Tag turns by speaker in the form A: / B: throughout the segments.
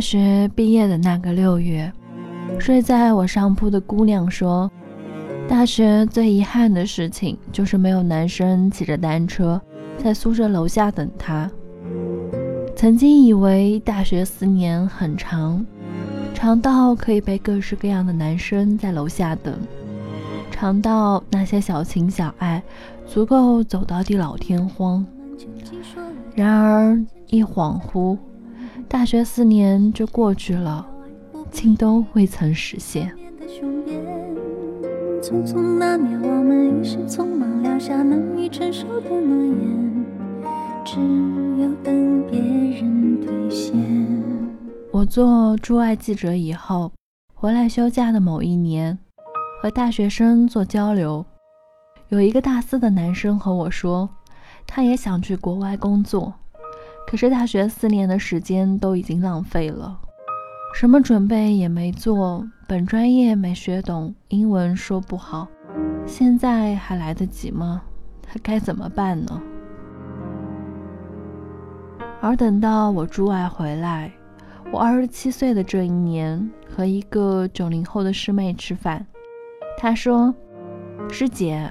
A: 大学毕业的那个六月，睡在我上铺的姑娘说：“大学最遗憾的事情就是没有男生骑着单车在宿舍楼下等她。”曾经以为大学四年很长，长到可以被各式各样的男生在楼下等，长到那些小情小爱足够走到地老天荒。然而一恍惚。大学四年就过去了，竟都未曾实现。匆匆那年，我们一时匆忙撂下难以承受的诺言，只有等别人兑现。我做驻外记者以后，回来休假的某一年，和大学生做交流，有一个大四的男生和我说，他也想去国外工作。可是大学四年的时间都已经浪费了，什么准备也没做，本专业没学懂，英文说不好，现在还来得及吗？他该怎么办呢？而等到我驻外回来，我二十七岁的这一年，和一个九零后的师妹吃饭，她说：“师姐，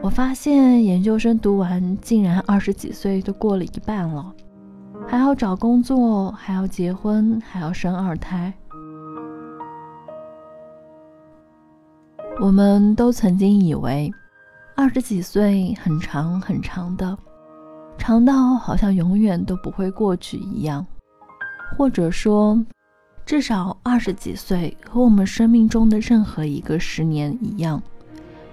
A: 我发现研究生读完，竟然二十几岁都过了一半了。”还要找工作，还要结婚，还要生二胎。我们都曾经以为，二十几岁很长很长的，长到好像永远都不会过去一样，或者说，至少二十几岁和我们生命中的任何一个十年一样，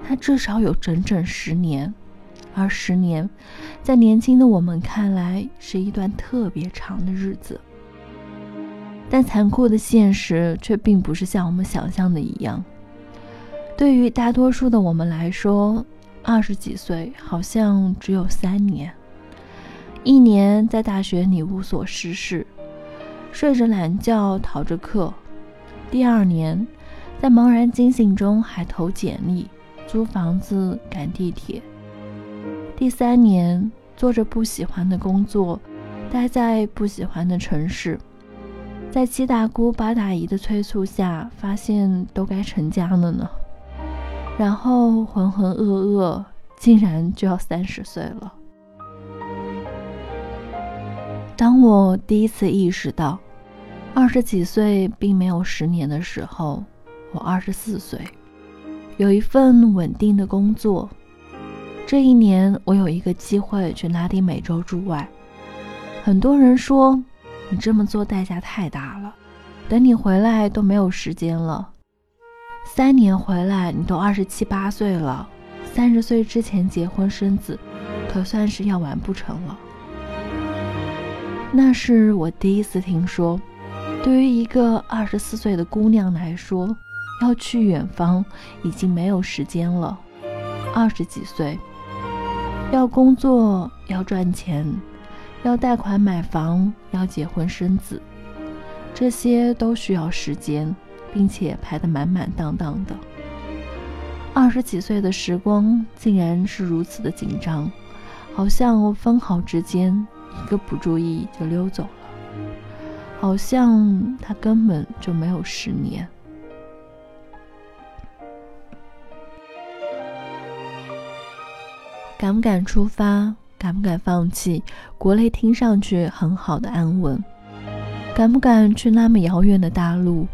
A: 它至少有整整十年。而十年，在年轻的我们看来是一段特别长的日子，但残酷的现实却并不是像我们想象的一样。对于大多数的我们来说，二十几岁好像只有三年：一年在大学里无所事事，睡着懒觉逃着课；第二年，在茫然惊醒中还投简历、租房子、赶地铁。第三年，做着不喜欢的工作，待在不喜欢的城市，在七大姑八大姨的催促下，发现都该成家了呢。然后浑浑噩噩，竟然就要三十岁了。当我第一次意识到二十几岁并没有十年的时候，我二十四岁，有一份稳定的工作。这一年，我有一个机会去拉丁美洲驻外。很多人说，你这么做代价太大了，等你回来都没有时间了。三年回来，你都二十七八岁了，三十岁之前结婚生子，可算是要完不成了。那是我第一次听说，对于一个二十四岁的姑娘来说，要去远方已经没有时间了。二十几岁。要工作，要赚钱，要贷款买房，要结婚生子，这些都需要时间，并且排得满满当当的。二十几岁的时光竟然是如此的紧张，好像分毫之间一个不注意就溜走了，好像他根本就没有十年。敢不敢出发？敢不敢放弃国内听上去很好的安稳？敢不敢去那么遥远的大陆？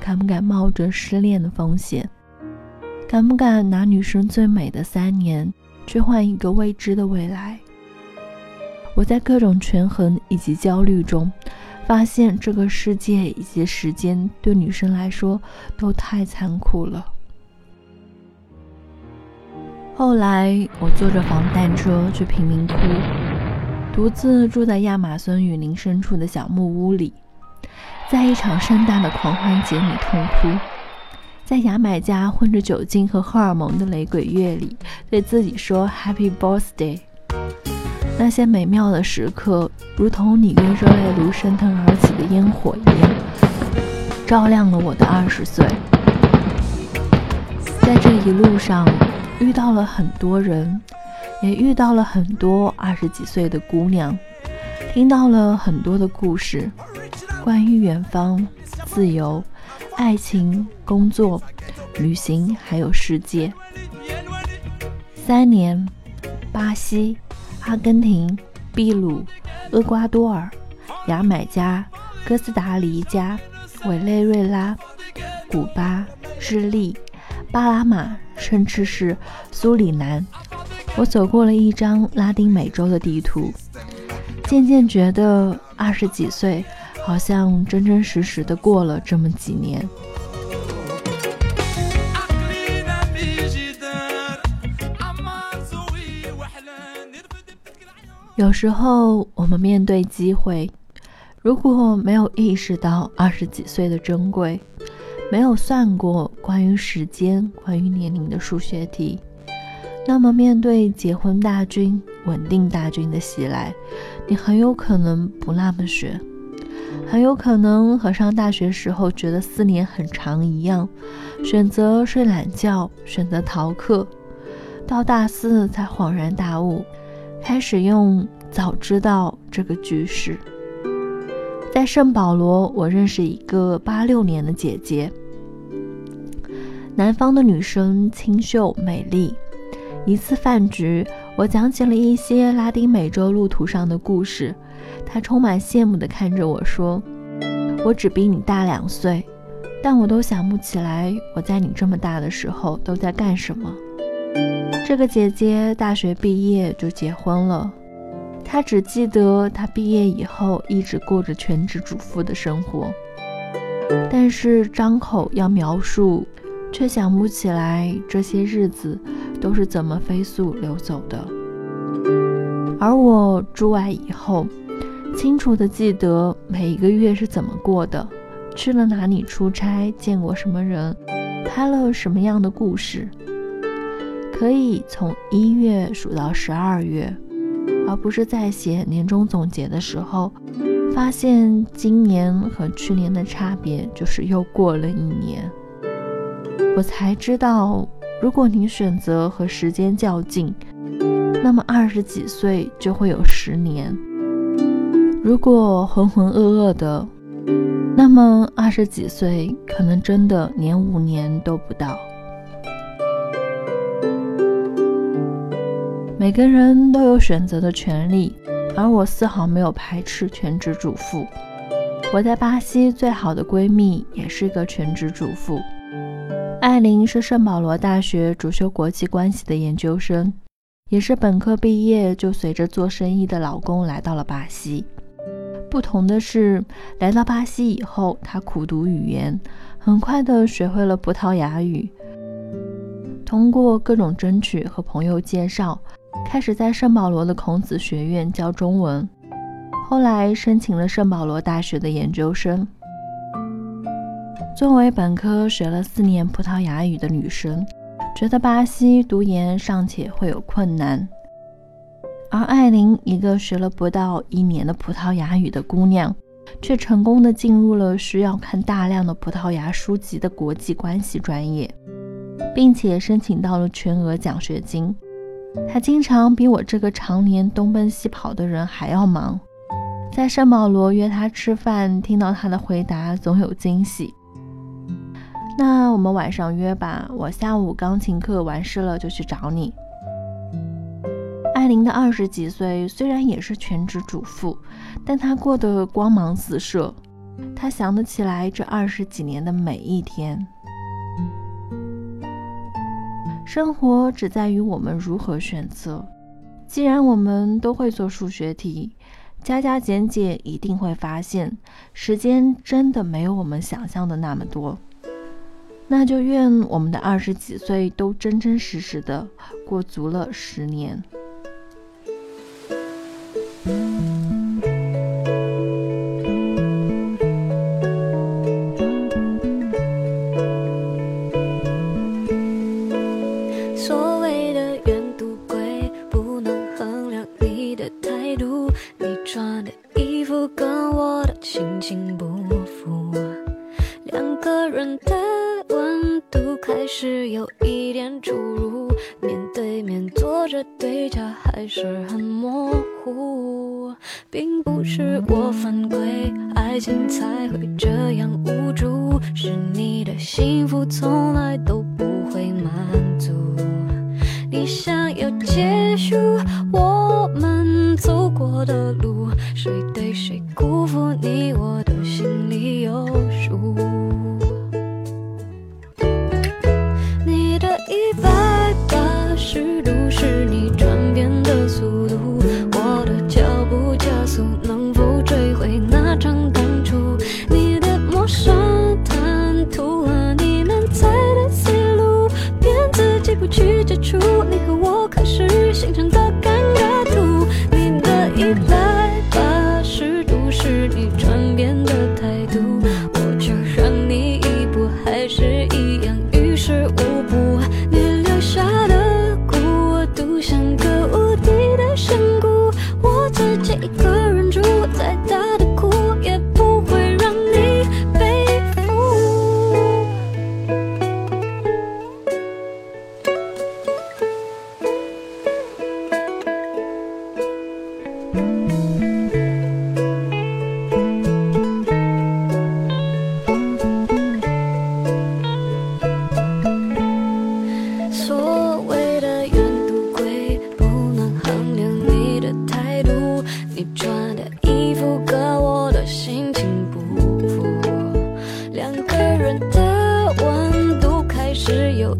A: 敢不敢冒着失恋的风险？敢不敢拿女生最美的三年，去换一个未知的未来？我在各种权衡以及焦虑中，发现这个世界以及时间对女生来说都太残酷了。后来，我坐着防弹车去贫民窟，独自住在亚马逊雨林深处的小木屋里，在一场盛大的狂欢节里痛哭，在牙买加混着酒精和荷尔蒙的雷鬼乐里，对自己说 Happy Birthday。那些美妙的时刻，如同里约热内卢升腾而起的烟火一样，照亮了我的二十岁。在这一路上。遇到了很多人，也遇到了很多二十几岁的姑娘，听到了很多的故事。关于远方、自由、爱情、工作、旅行，还有世界。三年，巴西、阿根廷、秘鲁、厄瓜多尔、牙买加、哥斯达黎加、委内瑞拉、古巴、智利、巴拿马，甚至是苏里南。我走过了一张拉丁美洲的地图，渐渐觉得二十几岁好像真真实实的过了这么几年。有时候我们面对机会，如果没有意识到二十几岁的珍贵，没有算过关于时间、关于年龄的数学题。那么，面对结婚大军、稳定大军的袭来，你很有可能不那么选，很有可能和上大学时候觉得四年很长一样，选择睡懒觉，选择逃课，到大四才恍然大悟，开始用“早知道”这个句式。在圣保罗，我认识一个八六年的姐姐，南方的女生清秀美丽。一次饭局，我讲起了一些拉丁美洲路途上的故事，她充满羡慕地看着我说：“我只比你大两岁，但我都想不起来我在你这么大的时候都在干什么。”这个姐姐大学毕业就结婚了，他只记得他毕业以后一直过着全职主妇的生活，但是张口要描述，却想不起来这些日子。都是怎么飞速流走的？而我住外以后，清楚的记得每一个月是怎么过的，去了哪里出差，见过什么人，拍了什么样的故事，可以从一月数到十二月，而不是在写年终总结的时候，发现今年和去年的差别就是又过了一年，我才知道。如果你选择和时间较劲，那么二十几岁就会有十年；如果浑浑噩噩的，那么二十几岁可能真的连五年都不到。每个人都有选择的权利，而我丝毫没有排斥全职主妇。我在巴西最好的闺蜜也是个全职主妇。艾琳是圣保罗大学主修国际关系的研究生，也是本科毕业就随着做生意的老公来到了巴西。不同的是，来到巴西以后，她苦读语言，很快的学会了葡萄牙语。通过各种争取和朋友介绍，开始在圣保罗的孔子学院教中文，后来申请了圣保罗大学的研究生。作为本科学了四年葡萄牙语的女生，觉得巴西读研尚且会有困难，而艾琳一个学了不到一年的葡萄牙语的姑娘，却成功的进入了需要看大量的葡萄牙书籍的国际关系专业，并且申请到了全额奖学金。他经常比我这个常年东奔西跑的人还要忙。在圣保罗约他吃饭，听到他的回答总有惊喜。那我们晚上约吧，我下午钢琴课完事了就去找你。艾琳的二十几岁虽然也是全职主妇，但她过得光芒四射。她想得起来这二十几年的每一天。生活只在于我们如何选择。既然我们都会做数学题，加加减减一定会发现，时间真的没有我们想象的那么多。那就愿我们的二十几岁都真真实实的过足了十年。
B: 的温度开始有一点出入面对面坐着对家还是很模糊。并不是我犯规爱情才会这样无助是你的幸福从来都不会满足。你想要结束我们走过的路谁对谁辜负你我来吧是都是你穿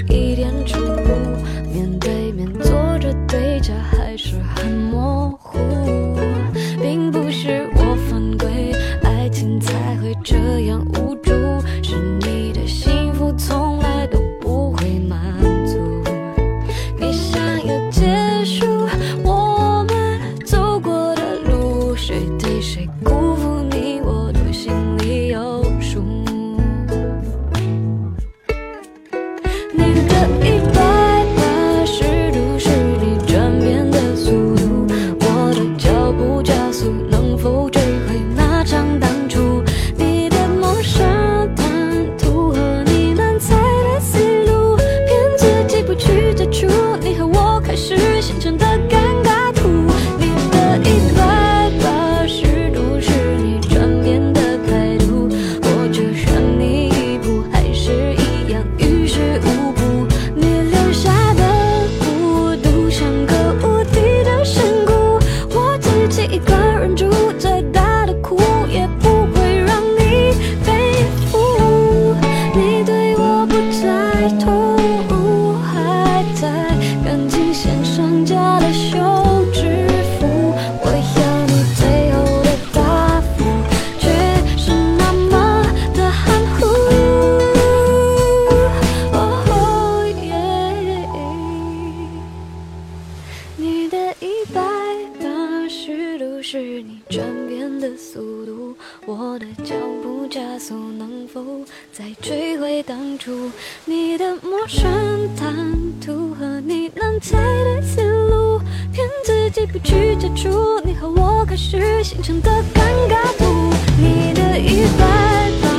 B: 一点出入面对面坐着对家还是很模糊。去接触你和我开始形成的尴尬度，你的一百八。